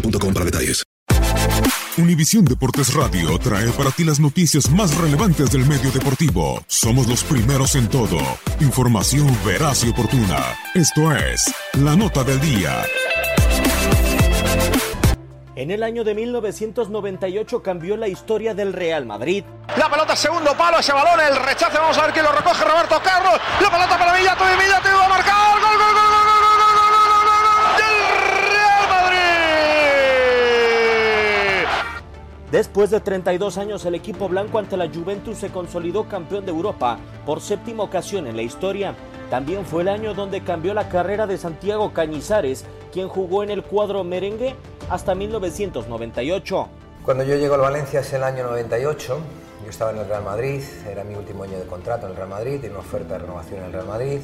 boostmobile.com para detalles. Univisión Deportes Radio trae para ti las noticias más relevantes del medio deportivo. Somos los primeros en todo. Información veraz y oportuna. Esto es La Nota del Día. En el año de 1998 cambió la historia del Real Madrid. La pelota segundo palo, ese balón, el rechace, vamos a ver quién lo recoge, Roberto Carlos. La pelota para Villato y Villato va a marcar. Después de 32 años, el equipo blanco ante la Juventus se consolidó campeón de Europa por séptima ocasión en la historia. También fue el año donde cambió la carrera de Santiago Cañizares, quien jugó en el cuadro merengue hasta 1998. Cuando yo llego al Valencia es el año 98, yo estaba en el Real Madrid, era mi último año de contrato en el Real Madrid, tenía una oferta de renovación en el Real Madrid,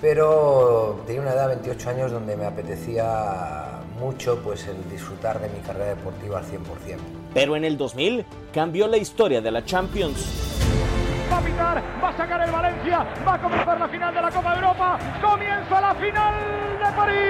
pero tenía una edad de 28 años donde me apetecía mucho pues el disfrutar de mi carrera deportiva al 100%. Pero en el 2000 cambió la historia de la Champions. Va a pitar, va a sacar el Valencia, va a comenzar la final de la Copa de Europa, comienza la final de París.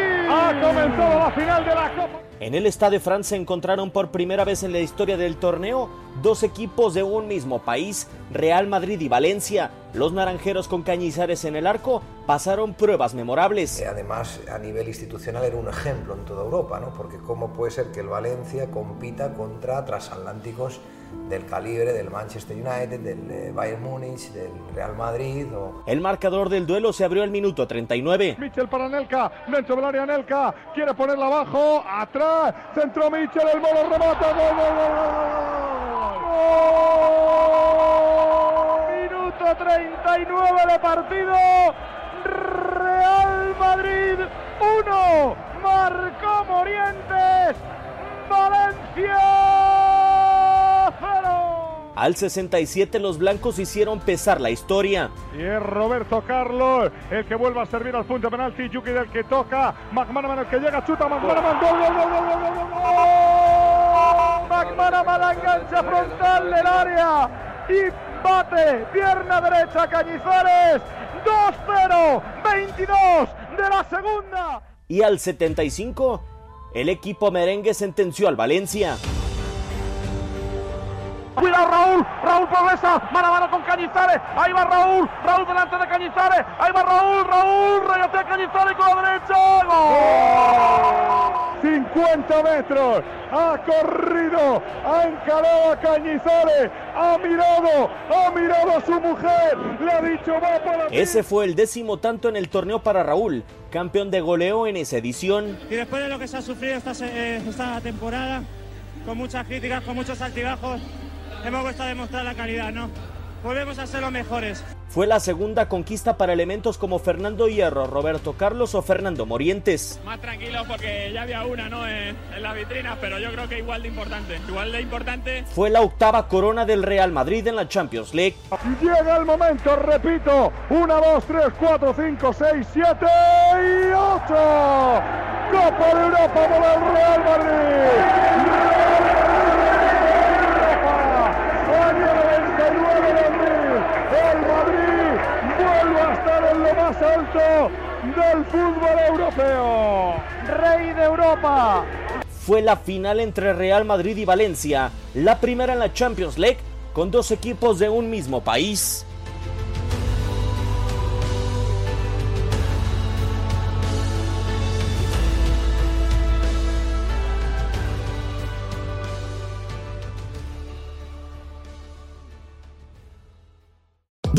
Ha comenzado la final de la Copa. En el Stade de France se encontraron por primera vez en la historia del torneo dos equipos de un mismo país, Real Madrid y Valencia. Los naranjeros con Cañizares en el arco pasaron pruebas memorables. Eh, Además, a nivel institucional era un ejemplo en toda Europa, ¿no? porque cómo puede ser que el Valencia compita contra transatlánticos del calibre del Manchester United, del eh, Bayern Múnich, del Real Madrid. O... El marcador del duelo se abrió al minuto 39. Michel para Nelka, dentro del área Nelka, quiere ponerla abajo, atrás, centro Michel, el bolo remata, gol, gol, gol, gol. Minuto 39 de partido, Real Madrid 1, marcó Morientes, Valencia 0. Al 67 los blancos hicieron pesar la historia. Y es Roberto Carlos el que vuelve a servir al punto de penalti. Yuki del que toca. McManaman el que llega, chuta. McManaman. Gol, gol, gol, gol, gol, gol, gol. McManaman la engancha frontal del área. Y bate. Pierna derecha Cañizares. 2-0. 22 de la segunda. Y al 75 el equipo merengue sentenció al Valencia. Cuidado Raúl, Raúl progresa, mano a mano con Cañizares, ahí va Raúl, Raúl delante de Cañizares, ahí va Raúl, Raúl, regatea Cañizares con la derecha, gol. 50 metros, ha corrido, ha encarado a Cañizares, ha mirado, ha mirado a su mujer, le ha dicho va para Ese fue el décimo tanto en el torneo para Raúl, campeón de goleo en esa edición. Y después de lo que se ha sufrido esta, eh, esta temporada, con muchas críticas, con muchos altibajos, hemos vuelto a demostrar la calidad, ¿no? Volvemos a ser los mejores. Fue la segunda conquista para elementos como Fernando Hierro, Roberto Carlos o Fernando Morientes. Más tranquilo porque ya había una ¿no? en, en la vitrina, pero yo creo que igual de importante. Igual de importante. Fue la octava corona del Real Madrid en la Champions League. Llega el momento, repito. 1, 2, 3, 4, 5, 6, 7 y 8. Copa de Europa para el Real Madrid. Del fútbol europeo. Rey de Europa. Fue la final entre Real Madrid y Valencia, la primera en la Champions League, con dos equipos de un mismo país.